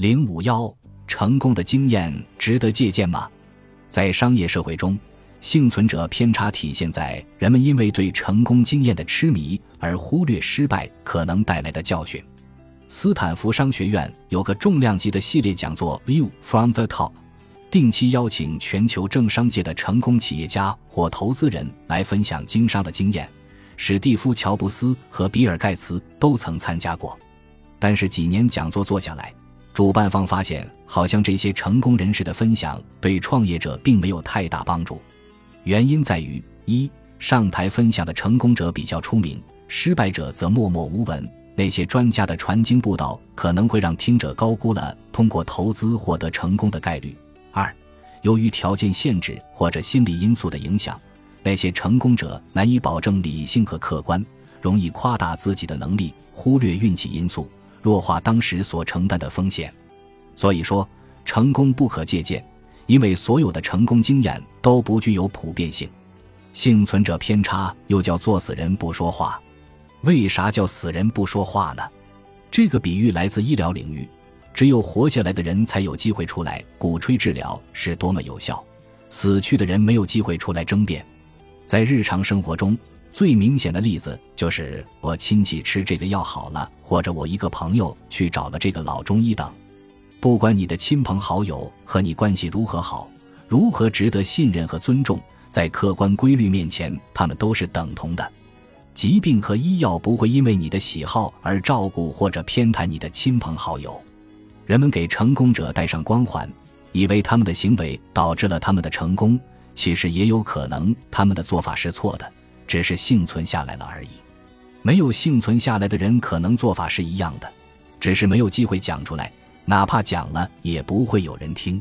零五幺，成功的经验值得借鉴吗？在商业社会中，幸存者偏差体现在人们因为对成功经验的痴迷而忽略失败可能带来的教训。斯坦福商学院有个重量级的系列讲座《View from the Top》，定期邀请全球政商界的成功企业家或投资人来分享经商的经验。史蒂夫·乔布斯和比尔·盖茨都曾参加过，但是几年讲座做下来，主办方发现，好像这些成功人士的分享对创业者并没有太大帮助。原因在于：一、上台分享的成功者比较出名，失败者则默默无闻；那些专家的传经布道可能会让听者高估了通过投资获得成功的概率。二、由于条件限制或者心理因素的影响。那些成功者难以保证理性和客观，容易夸大自己的能力，忽略运气因素，弱化当时所承担的风险。所以说，成功不可借鉴，因为所有的成功经验都不具有普遍性。幸存者偏差又叫做死人不说话。为啥叫死人不说话呢？这个比喻来自医疗领域，只有活下来的人才有机会出来鼓吹治疗是多么有效，死去的人没有机会出来争辩。在日常生活中，最明显的例子就是我亲戚吃这个药好了，或者我一个朋友去找了这个老中医等。不管你的亲朋好友和你关系如何好，如何值得信任和尊重，在客观规律面前，他们都是等同的。疾病和医药不会因为你的喜好而照顾或者偏袒你的亲朋好友。人们给成功者戴上光环，以为他们的行为导致了他们的成功。其实也有可能，他们的做法是错的，只是幸存下来了而已。没有幸存下来的人，可能做法是一样的，只是没有机会讲出来，哪怕讲了，也不会有人听。